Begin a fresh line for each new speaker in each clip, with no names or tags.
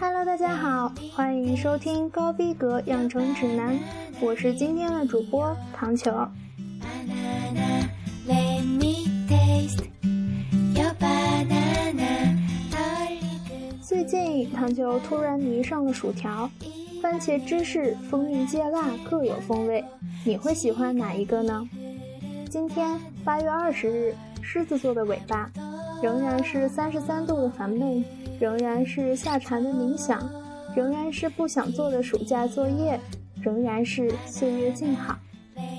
Hello，大家好，欢迎收听高逼格养成指南，我是今天的主播糖球。最近糖球突然迷上了薯条，番茄芝士、蜂蜜芥辣各有风味，你会喜欢哪一个呢？今天八月二十日，狮子座的尾巴，仍然是三十三度的烦闷，仍然是下蝉的冥想，仍然是不想做的暑假作业，仍然是岁月静好。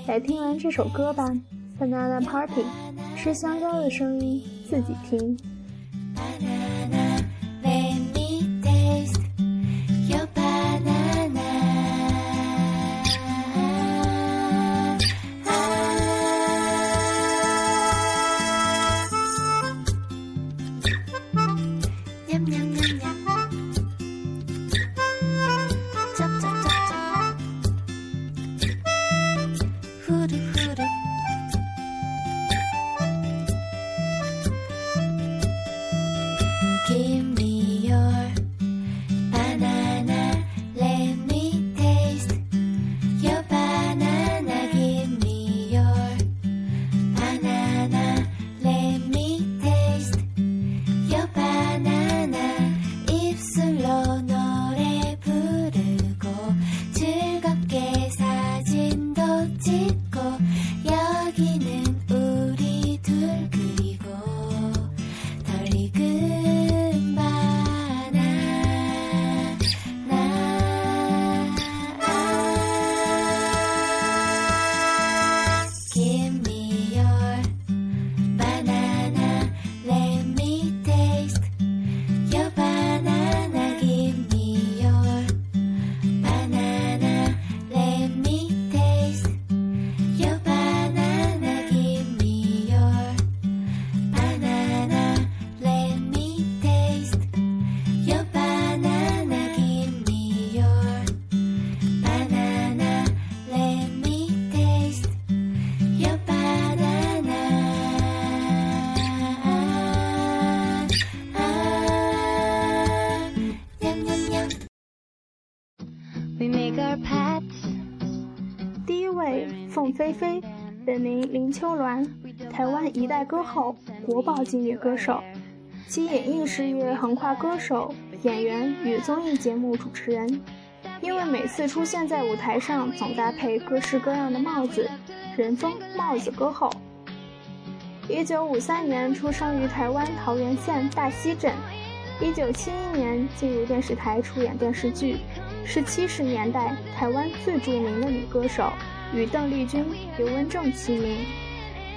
来听完这首歌吧，Banana Party，吃香蕉的声音自己听。本名林秋鸾，台湾一代歌后，国宝级女歌手。其演艺事业横跨歌手、演员与综艺节目主持人。因为每次出现在舞台上，总搭配各式各样的帽子，人封“帽子歌后”。一九五三年出生于台湾桃园县大溪镇，一九七一年进入电视台出演电视剧。是七十年代台湾最著名的女歌手，与邓丽君、刘文正齐名。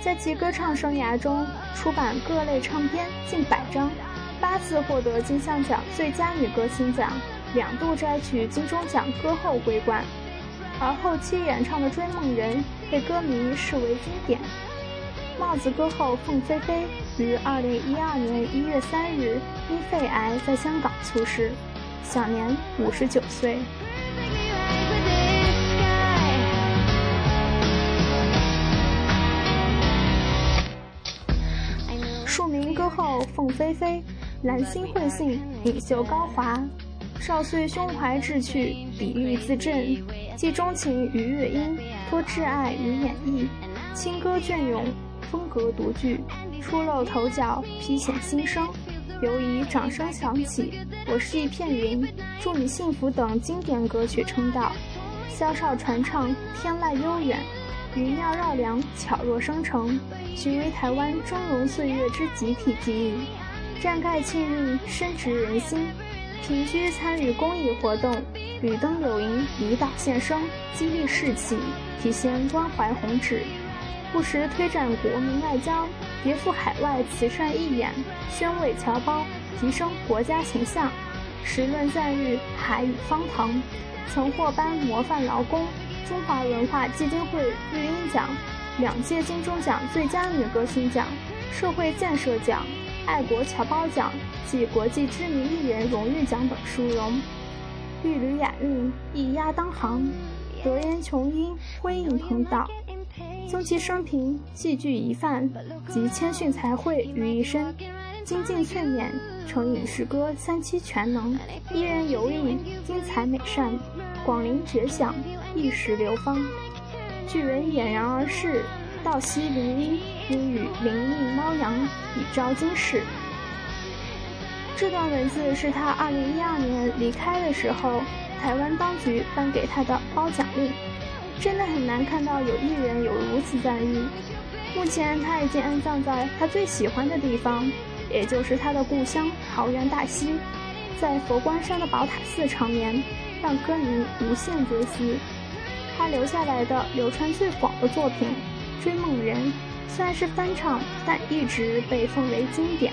在其歌唱生涯中，出版各类唱片近百张，八次获得金像奖最佳女歌星奖，两度摘取金钟奖歌后桂冠。而后期演唱的《追梦人》被歌迷视为经典。帽子歌后凤飞飞于二零一二年一月三日因肺癌在香港猝逝。享年五十九岁。数名歌后凤飞飞，兰心慧性，领袖高华。少岁胸怀志趣，比喻自振，寄钟情于乐音，托挚爱于演绎，轻歌隽永，风格独具，初露头角，披显新生。犹以掌声响起，我是一片云，祝你幸福等经典歌曲称道，萧少传唱天籁悠远，余妙绕梁巧若生成，许于台湾峥嵘岁月之集体记忆，绽盖气韵深植人心。平居参与公益活动，屡登柳营离岛献声，激励士气，体现关怀宏旨。不时推展国民外交，别赴海外慈善义演，宣慰侨胞，提升国家形象。时论赞誉海与方腾，曾获颁模范劳工、中华文化基金会绿茵奖、两届金钟奖最佳女歌星奖、社会建设奖、爱国侨胞奖及国际知名艺人荣誉奖等殊荣。玉履雅韵，一压当行，德言琼英，辉映通道。综其生平，戏剧一范，集谦逊才慧于一身，精进淬炼，成影视歌三栖全能，一人游艺，精彩美善，广陵绝响，一时流芳。巨人俨然而逝，道西林一，因与灵应猫阳，以昭今世。这段文字是他二零一二年离开的时候，台湾当局颁给他的褒奖令。真的很难看到有艺人有如此赞誉。目前他已经安葬在他最喜欢的地方，也就是他的故乡桃源大溪，在佛光山的宝塔寺长眠，让歌迷无限追思。他留下来的流传最广的作品《追梦人》，虽然是翻唱，但一直被奉为经典。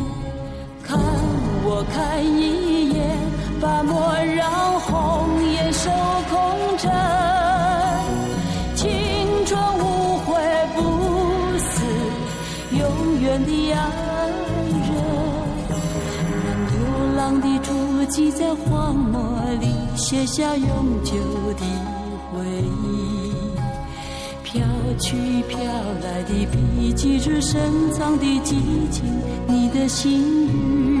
看我看一眼，把莫让红颜守空枕。青春无悔不死，永远的爱人。让流浪的足迹在荒漠里写下永久的回忆。飘去飘来的笔迹，是深藏的激情，你的心语。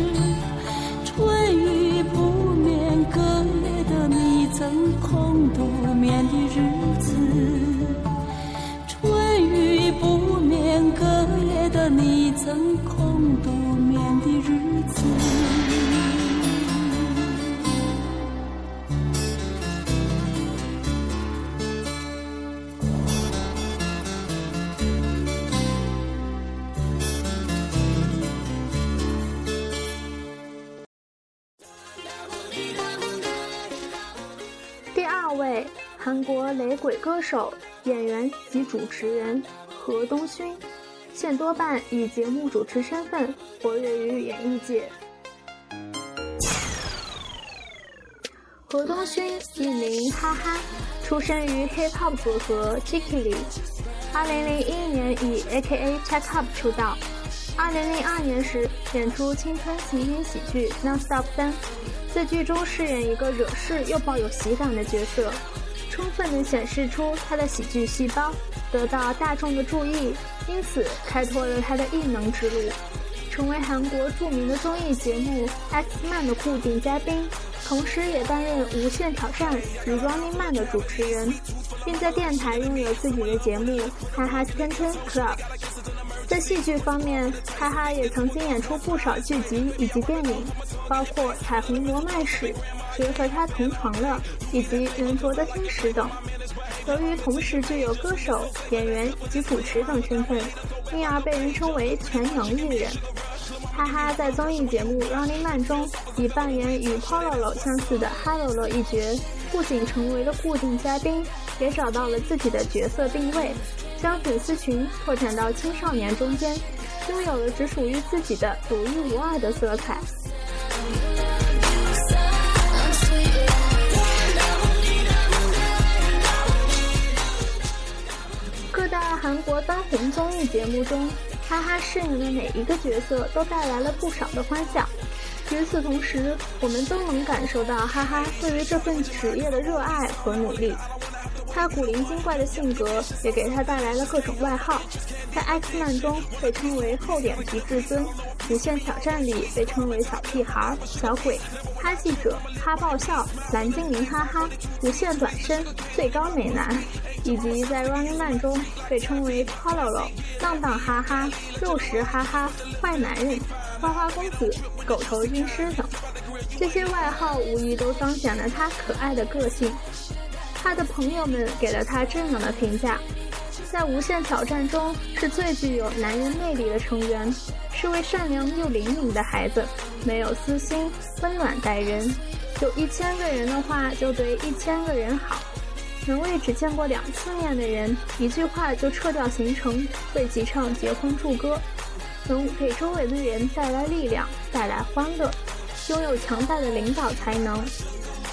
多眠的日子春雨不眠隔夜的你曾
哭国雷鬼歌手、演员及主持人何东勋。现多半以节目主持身份活跃于演艺界。何东勋艺名哈哈，出生于 hip hop 组合 Jiggly。二零零一年以 A.K.A. Check Up 出道。二零零二年时演出青春情景喜剧《Non Stop 三》，在剧中饰演一个惹事又抱有喜感的角色，充分地显示出他的喜剧细胞，得到大众的注意，因此开拓了他的艺能之路。成为韩国著名的综艺节目《X Man》的固定嘉宾，同时也担任《无限挑战》与《Running Man》的主持人，并在电台拥有自己的节目《哈哈天天 Club》。在戏剧方面，哈哈也曾经演出不少剧集以及电影，包括《彩虹罗麦史》《谁和他同床了》以及《圆桌的天使》等。由于同时具有歌手、演员及主持等身份，因而被人称为全能艺人。哈哈在综艺节目《Running Man》中以扮演与 Pololo 相似的哈喽喽一角，不仅成为了固定嘉宾，也找到了自己的角色定位，将粉丝群拓展到青少年中间，拥有了只属于自己的独一无二的色彩。韩国当红综艺节目中。哈哈饰演的每一个角色都带来了不少的欢笑。与此同时，我们都能感受到哈哈对于这份职业的热爱和努力。他古灵精怪的性格也给他带来了各种外号，在 X Man 中被称为厚脸皮至尊，无限挑战里被称为小屁孩、小鬼、哈记者、哈爆笑、蓝精灵哈哈、无限短身、最高美男。以及在 Running Man 中被称为 Pololo、浪荡哈哈、肉食哈哈、坏男人、花花公子、狗头军师等，这些外号无疑都彰显了他可爱的个性。他的朋友们给了他这样的评价：在无限挑战中是最具有男人魅力的成员，是位善良又灵敏的孩子，没有私心，温暖待人。有一千个人的话，就对一千个人好。能为只见过两次面的人一句话就撤掉行程，为其唱结婚祝歌，能给周围的人带来力量，带来欢乐，拥有强大的领导才能。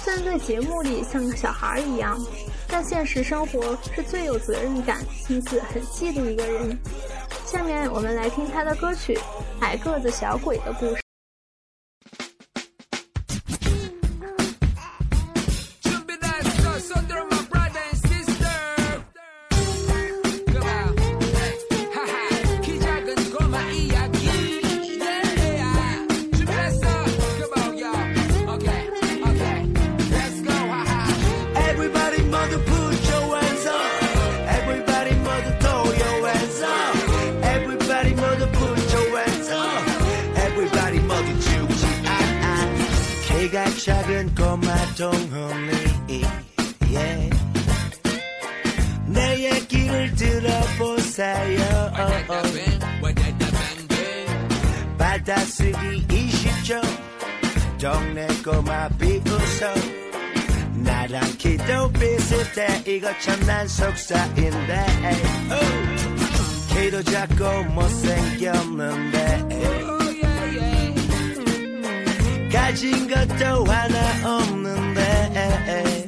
虽然在节目里像个小孩一样，但现实生活是最有责任感、心思很细的一个人。下面我们来听他的歌曲《矮个子小鬼的故事》。
작은 꼬마 동홍이. Yeah. 내 얘기를 들어보세요. 받아쓰기 20초. 동네 꼬마 비웃어. 나랑 키도 비슷해. 이거 참 난 속사인데. Oh. 키도 작고 못생겼는데. 가진 것도 하나 없는데.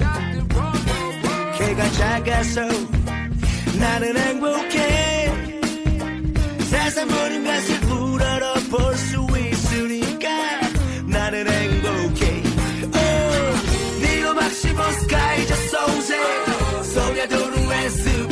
키가 작아서 나는 행복해. 세상 모든 것을 불어러 볼 수 있으니까 나는 행복해. 네가 막시모 스카이 저 소세 소녀도루의 스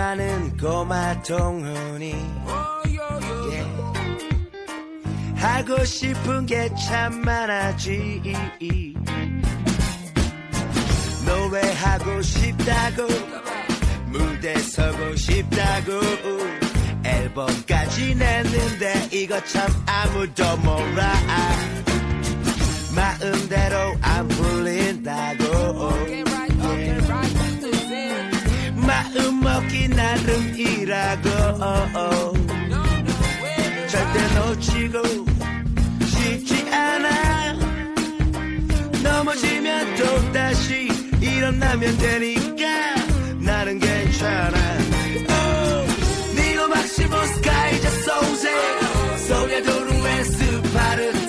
많은 꼬마 동훈이 yeah. 하고 싶은 게 참 많아지 노래하고 싶다고 무대 서고 싶다고 앨범까지 냈는데 이거 참 아무도 몰라 마음대로 안 풀린다고 먹기 나름이라고. 절대 놓치고 싶지 않아. 넘어지면 또 다시 일어나면 되니까 나는 괜찮아. oh, 막시모 스카이 자 소세 소냐 도루에 스파르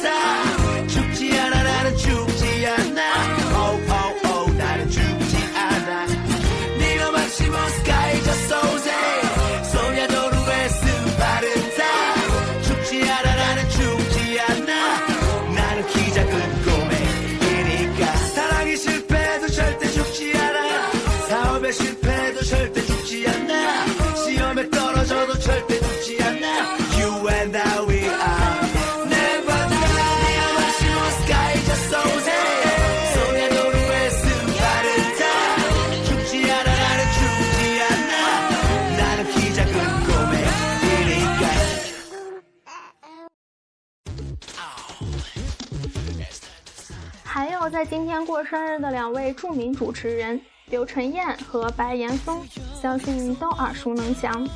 今天过生日的两位著名主持人刘晨燕和白岩松，相信都耳熟能详。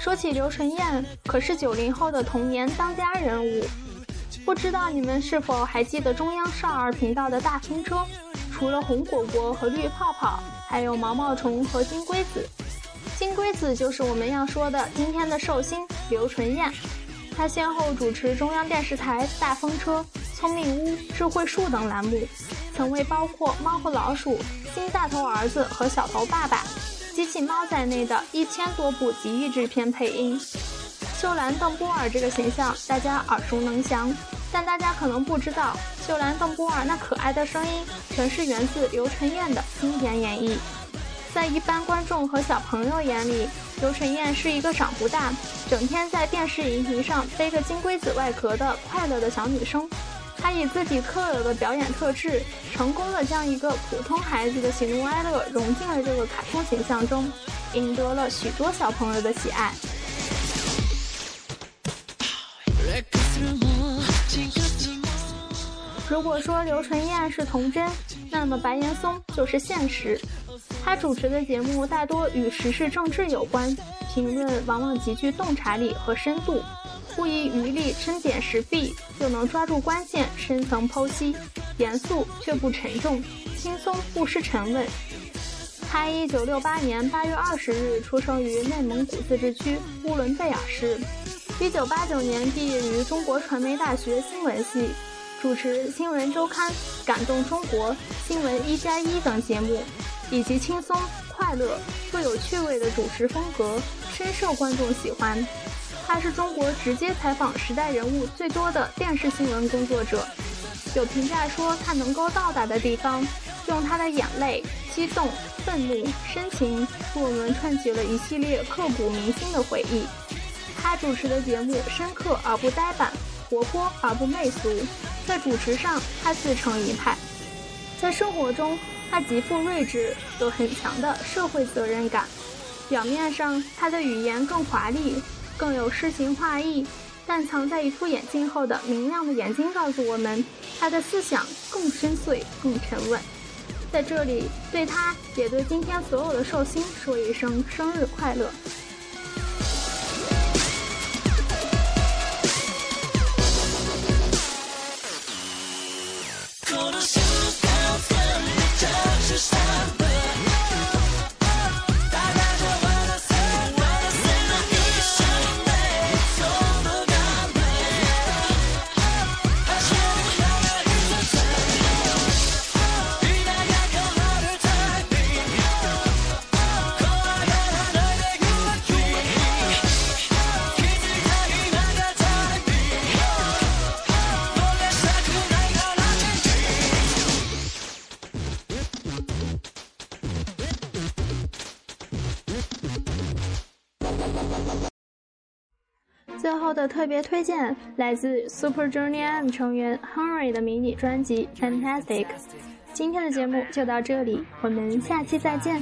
说起刘晨燕，可是九零后的童年当家人物。不知道你们是否还记得中央少儿频道的大风车？除了红果果和绿泡泡，还有毛毛虫和金龟子。金龟子就是我们要说的今天的寿星刘纯燕。她先后主持中央电视台《大风车》《聪明屋》《智慧树》等栏目，曾为包括《猫和老鼠》《新大头儿子》和《小头爸爸》《机器猫》在内的一千多部集艺制片配音。秀兰·邓波尔这个形象大家耳熟能详，但大家可能不知道，秀兰·邓波尔那可爱的声音全是源自刘晨燕的经典演绎。在一般观众和小朋友眼里，刘晨燕是一个长不大、整天在电视荧屏上背个金龟子外壳的快乐的小女生。他以自己特有的表演特质，成功的将一个普通孩子的喜怒哀乐融进了这个卡通形象中，赢得了许多小朋友的喜爱。如果说刘纯燕是童真，那么白岩松就是现实。他主持的节目大多与时事政治有关，评论往往极具洞察力和深度，不遗余力针砭时弊，又能抓住关键深层剖析，严肃却不沉重，轻松不失沉稳。他一九六八年八月二十日出生于内蒙古自治区乌伦贝尔市，一九八九年毕业于中国传媒大学新闻系。主持《新闻周刊》《感动中国》《新闻一加一》等节目，以及轻松、快乐、富有趣味的主持风格，深受观众喜欢。他是中国直接采访时代人物最多的电视新闻工作者。有评价说，他能够到达的地方，用他的眼泪、激动、愤怒、深情，为我们串起了一系列刻骨铭心的回忆。他主持的节目深刻而不呆板。活泼而不媚俗，在主持上他自成一派，在生活中他极富睿智，有很强的社会责任感。表面上他的语言更华丽，更有诗情画意，但藏在一副眼镜后的明亮的眼睛告诉我们，他的思想更深邃、更沉稳。在这里，对他也对今天所有的寿星说一声生日快乐。最后的特别推荐来自 Super Junior M 成员 Henry 的迷你专辑 Fantastic。今天的节目就到这里，我们下期再见。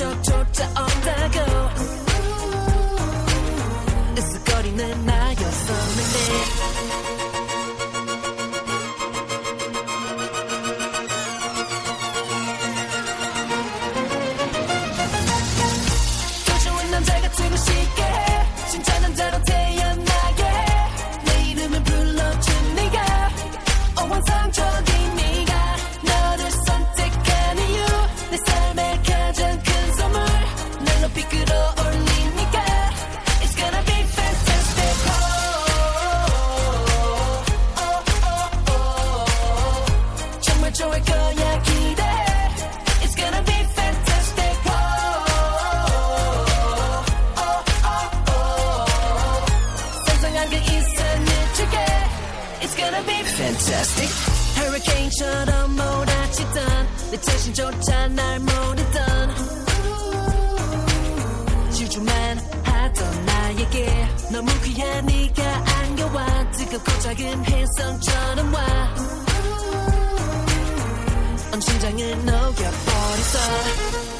chop chop to on the go. It's gonna be fantastic. Hurricane 처럼 몰아치던 내 자신조차 날 모르던 질주만 하던 나에게 너무 귀한 네가 안겨와 뜨겁고 작은 혜성처럼 와 온 심장을 녹여버렸어